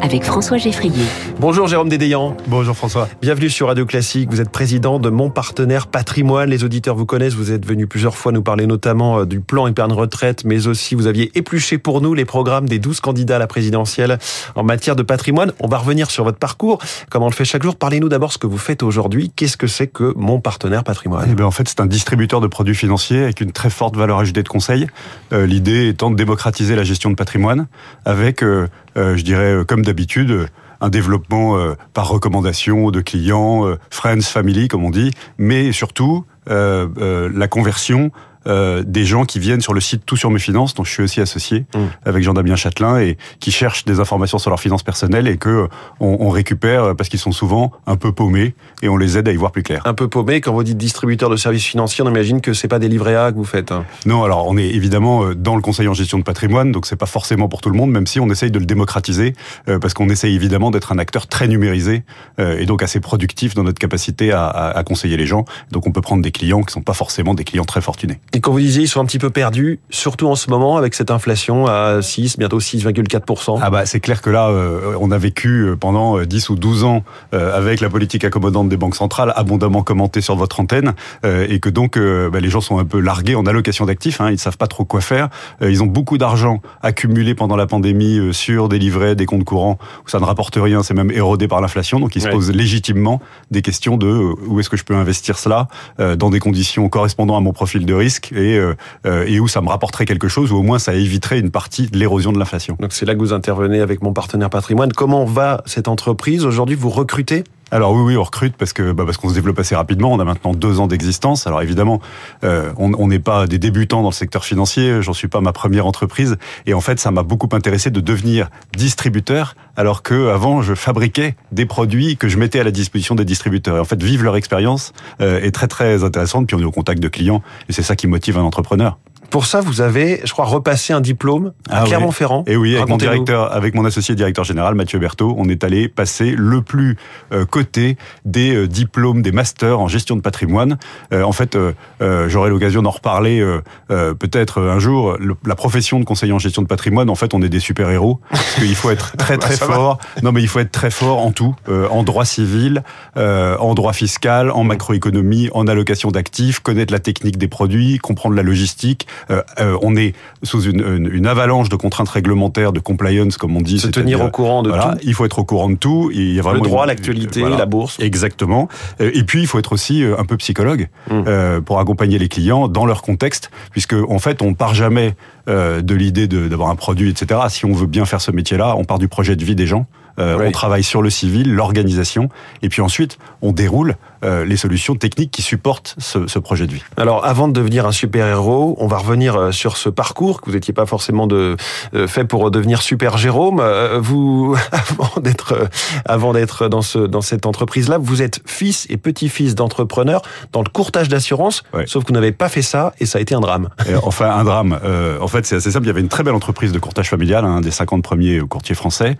avec François Geffrier. Bonjour Jérôme Dédéian. Bonjour François. Bienvenue sur Radio Classique. Vous êtes président de Mon Partenaire Patrimoine. Les auditeurs vous connaissent. Vous êtes venu plusieurs fois nous parler notamment euh, du plan épargne retraite, mais aussi vous aviez épluché pour nous les programmes des 12 candidats à la présidentielle en matière de patrimoine. On va revenir sur votre parcours, comme on le fait chaque jour? Parlez-nous d'abord ce que vous faites aujourd'hui. Qu'est-ce que c'est que Mon Partenaire Patrimoine? Eh bien, En fait, c'est un distributeur de produits financiers avec une très forte valeur ajoutée de conseil. Euh, L'idée étant de démocratiser la gestion de patrimoine avec, euh, euh je dirais, comme d'habitude, un développement euh, par recommandation de clients, euh, friends, family, comme on dit, mais surtout euh, euh, la conversion euh, des gens qui viennent sur le site Tout sur mes finances, dont je suis aussi associé Mm. avec Jean-Damien Châtelain, et qui cherchent des informations sur leurs finances personnelles et que euh, on, on récupère euh, parce qu'ils sont souvent un peu paumés et on les aide à y voir plus clair. Un peu paumé, quand vous dites distributeur de services financiers, on imagine que c'est pas des livrets A que vous faites. hein. Non, alors on est évidemment dans le conseil en gestion de patrimoine, donc c'est pas forcément pour tout le monde, même si on essaye de le démocratiser, euh, parce qu'on essaye évidemment d'être un acteur très numérisé euh, et donc assez productif dans notre capacité à, à- à conseiller les gens. Donc on peut prendre des clients qui sont pas forcément des clients très fortunés. Et quand vous disiez ils sont un petit peu perdus, surtout en ce moment avec cette inflation à 6, bientôt 6,4%. Ah bah c'est clair que là, euh, on a vécu euh, pendant euh, 10 ou 12 ans euh, avec la politique accommodante des banques centrales, abondamment commentée sur votre antenne, euh, et que donc euh, bah, les gens sont un peu largués en allocation d'actifs, hein, ils ne savent pas trop quoi faire. Euh, ils ont beaucoup d'argent accumulé pendant la pandémie euh, sur des livrets, des comptes courants, où ça ne rapporte rien, c'est même érodé par l'inflation, donc ils se posent légitimement des questions de euh, où est-ce que je peux investir cela euh, dans des conditions correspondant à mon profil de risque et, euh, euh, et où ça me rapporterait quelque chose, ou au moins ça éviterait une partie de l'érosion de l'inflation. Donc c'est là que vous intervenez avec mon partenaire patrimoine. Comment va cette entreprise? Aujourd'hui, vous recrutez? Alors oui, oui, on recrute parce que bah, parce qu'on se développe assez rapidement. On a maintenant deux ans d'existence. Alors évidemment, euh, on n'est pas des débutants dans le secteur financier. J'en suis pas ma première entreprise. Et en fait, ça m'a beaucoup intéressé de devenir distributeur, alors que avant, je fabriquais des produits que je mettais à la disposition des distributeurs. Et en fait, vivre leur expérience euh, est très très intéressante. Puis on est au contact de clients, et c'est ça qui motive un entrepreneur. Pour ça, vous avez, je crois, repassé un diplôme à Ah oui. Clermont-Ferrand. Et oui, avec mon directeur, avec mon associé directeur général Mathieu Berthaud, on est allé passer le plus euh, coté des euh, diplômes, des masters en gestion de patrimoine. Euh, en fait, euh, euh, j'aurai l'occasion d'en reparler peut-être un jour. Le- la profession de conseiller en gestion de patrimoine, en fait, on est des super héros parce qu'il faut être très très va. fort. Non, mais il faut être très fort en tout, euh, en droit civil, euh, en droit fiscal, en macroéconomie, en allocation d'actifs, connaître la technique des produits, comprendre la logistique. Euh, euh, on est sous une, une- une avalanche de contraintes réglementaires, de compliance, comme on dit. Se tenir au courant de voilà, tout. il faut être au courant de tout. Il y a Le droit, l'actualité, voilà. la bourse. Exactement. Euh, Et puis, il faut être aussi un peu psychologue euh, pour accompagner les clients dans leur contexte, puisque en fait, on part jamais de l'idée d'avoir un produit, etc. Si on veut bien faire ce métier-là, on part du projet de vie des gens. Euh, Oui. On travaille sur le civil, l'organisation, et puis ensuite, on déroule euh, les solutions techniques qui supportent ce, ce projet de vie. Alors, avant de devenir un super-héros, on va revenir euh, sur ce parcours que vous n'étiez pas forcément de, euh, fait pour devenir super Jérôme. Euh, Vous, avant d'être, avant d'être dans ce, dans cette entreprise-là, vous êtes fils et petit-fils d'entrepreneurs dans le courtage d'assurance. Ouais. Sauf que vous n'avez pas fait ça et ça a été un drame. Enfin, un drame. En fait, c'est assez simple. Il y avait une très belle entreprise de courtage familial, un des 50 premiers courtiers français,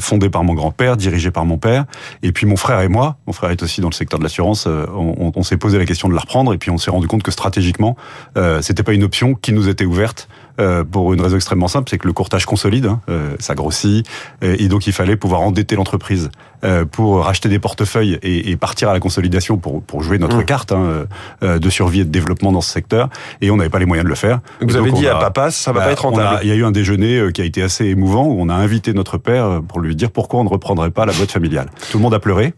fondée par mon grand-père, dirigée par mon père. Et puis mon frère et moi, mon frère est aussi dans le secteur de l'assurance, euh, on, s'est posé la question de la reprendre et puis on s'est rendu compte que stratégiquement, euh, c'était pas une option qui nous était ouverte. euh, pour une raison extrêmement simple, c'est que le courtage consolide, hein, euh, ça grossit, et donc il fallait pouvoir endetter l'entreprise pour racheter des portefeuilles et, et partir à la consolidation pour, pour jouer notre Mmh. carte hein, de survie et de développement dans ce secteur. Et on n'avait pas les moyens de le faire. Vous Donc, avez dit à a- papa, ça va bah, pas être rentable. Il y a eu un déjeuner qui a été assez émouvant où on a invité notre père pour lui dire pourquoi on ne reprendrait pas la boîte familiale. Tout le monde a pleuré.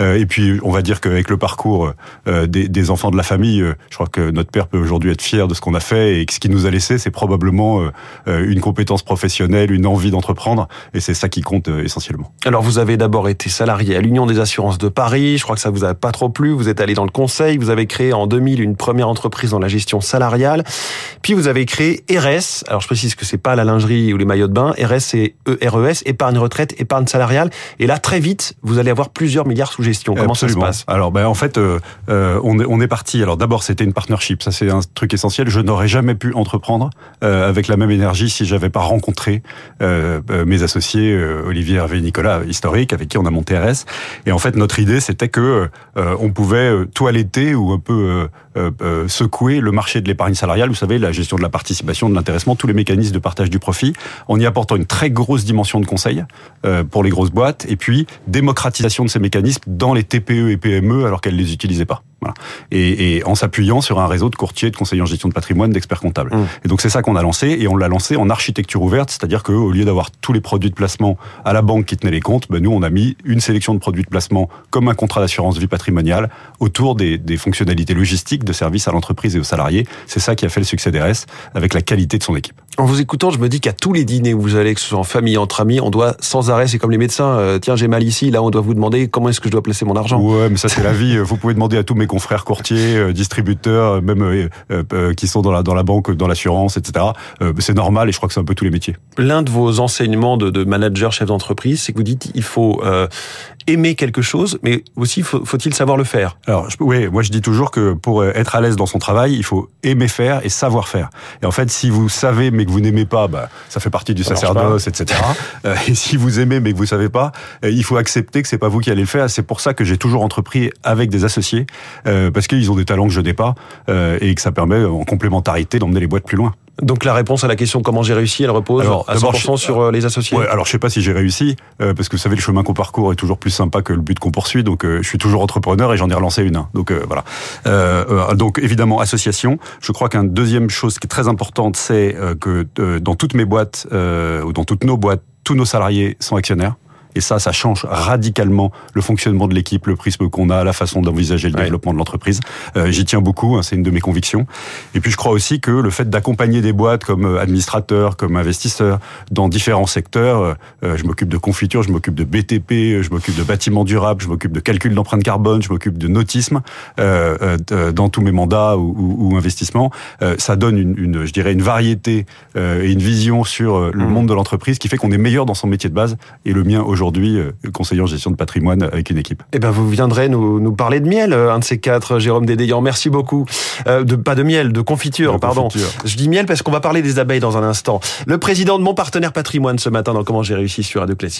Et puis on va dire qu'avec le parcours euh, des, des enfants de la famille, euh, je crois que notre père peut aujourd'hui être fier de ce qu'on a fait et que ce qu'il nous a laissé, c'est probablement euh, une compétence professionnelle, une envie d'entreprendre. Et c'est ça qui compte essentiellement. Alors vous avez d'abord été salarié à l'Union des assurances de Paris, je crois que ça vous a pas trop plu, vous êtes allé dans le conseil, vous avez créé en 2000 une première entreprise dans la gestion salariale, puis vous avez créé RS, alors je précise que c'est pas la lingerie ou les maillots de bain, RS c'est ERES, épargne retraite, épargne salariale, et là très vite vous allez avoir plusieurs milliards sous gestion. Comment Absolument. ça se passe? Alors, ben, en fait, euh, euh, on, est, on est parti. Alors, d'abord, c'était une partnership. Ça, c'est un truc essentiel. Je n'aurais jamais pu entreprendre euh, avec la même énergie si j'avais pas rencontré euh, euh, mes associés euh, Olivier, Hervé, et Nicolas, historiques, avec qui on a monté RS. Et en fait, notre idée, c'était que on pouvait euh, toiletter ou un peu euh, secouer le marché de l'épargne salariale, vous savez, la gestion de la participation, de l'intéressement, tous les mécanismes de partage du profit, en y apportant une très grosse dimension de conseil pour les grosses boîtes, et puis démocratisation de ces mécanismes dans les TPE et PME alors qu'elles les utilisaient pas. Voilà. Et, et, en s'appuyant sur un réseau de courtiers, de conseillers en gestion de patrimoine, d'experts comptables. Mmh. Et donc c'est ça qu'on a lancé, et on l'a lancé en architecture ouverte, c'est-à-dire qu'au lieu d'avoir tous les produits de placement à la banque qui tenaient les comptes, ben nous on a mis une sélection de produits de placement comme un contrat d'assurance vie patrimoniale autour des, des fonctionnalités logistiques de service à l'entreprise et aux salariés. C'est ça qui a fait le succès d'RS avec la qualité de son équipe. En vous écoutant, je me dis qu'à tous les dîners où vous allez, que ce soit en famille, entre amis, on doit sans arrêt, c'est comme les médecins, euh, tiens j'ai mal ici, là on doit vous demander comment est-ce que je dois placer mon argent. Ouais, mais ça c'est la vie. Vous pouvez demander à tous mes confrères courtiers, euh, distributeurs, euh, même euh, qui sont dans la, dans la banque, dans l'assurance, etc. c'est normal et je crois que c'est un peu tous les métiers. L'un de vos enseignements de, de manager, chef d'entreprise, c'est que vous dites il faut aimer quelque chose, mais aussi faut-il savoir le faire? Alors je, oui, moi je dis toujours que pour être à l'aise dans son travail, il faut aimer faire et savoir faire. Et en fait, si vous savez mais que vous n'aimez pas, bah, ça fait partie du ça sacerdoce, etc. et si vous aimez mais que vous savez pas, il faut accepter que c'est pas vous qui allez le faire. C'est pour ça que j'ai toujours entrepris avec des associés, euh, parce qu'ils ont des talents que je n'ai pas, euh, et que ça permet en complémentarité d'emmener les boîtes plus loin. Donc la réponse à la question comment j'ai réussi, elle repose alors, à 100% sur euh, les associés. Ouais, alors je sais pas si j'ai réussi euh, parce que vous savez le chemin qu'on parcourt est toujours plus sympa que le but qu'on poursuit. Donc euh, je suis toujours entrepreneur et j'en ai relancé une. Hein. Donc voilà. donc évidemment association. Je crois qu'une deuxième chose qui est très importante, c'est que dans toutes mes boîtes ou dans toutes nos boîtes, tous nos salariés sont actionnaires. Et ça, ça change radicalement le fonctionnement de l'équipe, le prisme qu'on a, la façon d'envisager le développement de l'entreprise. Euh, J'y tiens beaucoup, hein, c'est une de mes convictions. Et puis je crois aussi que le fait d'accompagner des boîtes comme euh, administrateurs, comme investisseurs, dans différents secteurs, euh, euh, je m'occupe de confiture, je m'occupe de BTP, je m'occupe de bâtiments durables, je m'occupe de calcul d'empreinte carbone, je m'occupe de nautisme euh, dans tous mes mandats ou, ou, ou investissements. ça donne une, une, je dirais, une variété et une vision sur le mmh. monde de l'entreprise qui fait qu'on est meilleur dans son métier de base. Et le mien aujourd'hui aujourd'hui euh, conseiller en gestion de patrimoine avec une équipe. Eh ben, vous viendrez nous, nous parler de miel, euh, un de ces quatre, Jérôme Dédéian. Merci beaucoup. Euh, de, pas de miel, de confiture, de pardon. Confiture. Je dis miel parce qu'on va parler des abeilles dans un instant. Le président de mon partenaire patrimoine ce matin dans Comment j'ai réussi sur Radio Classique.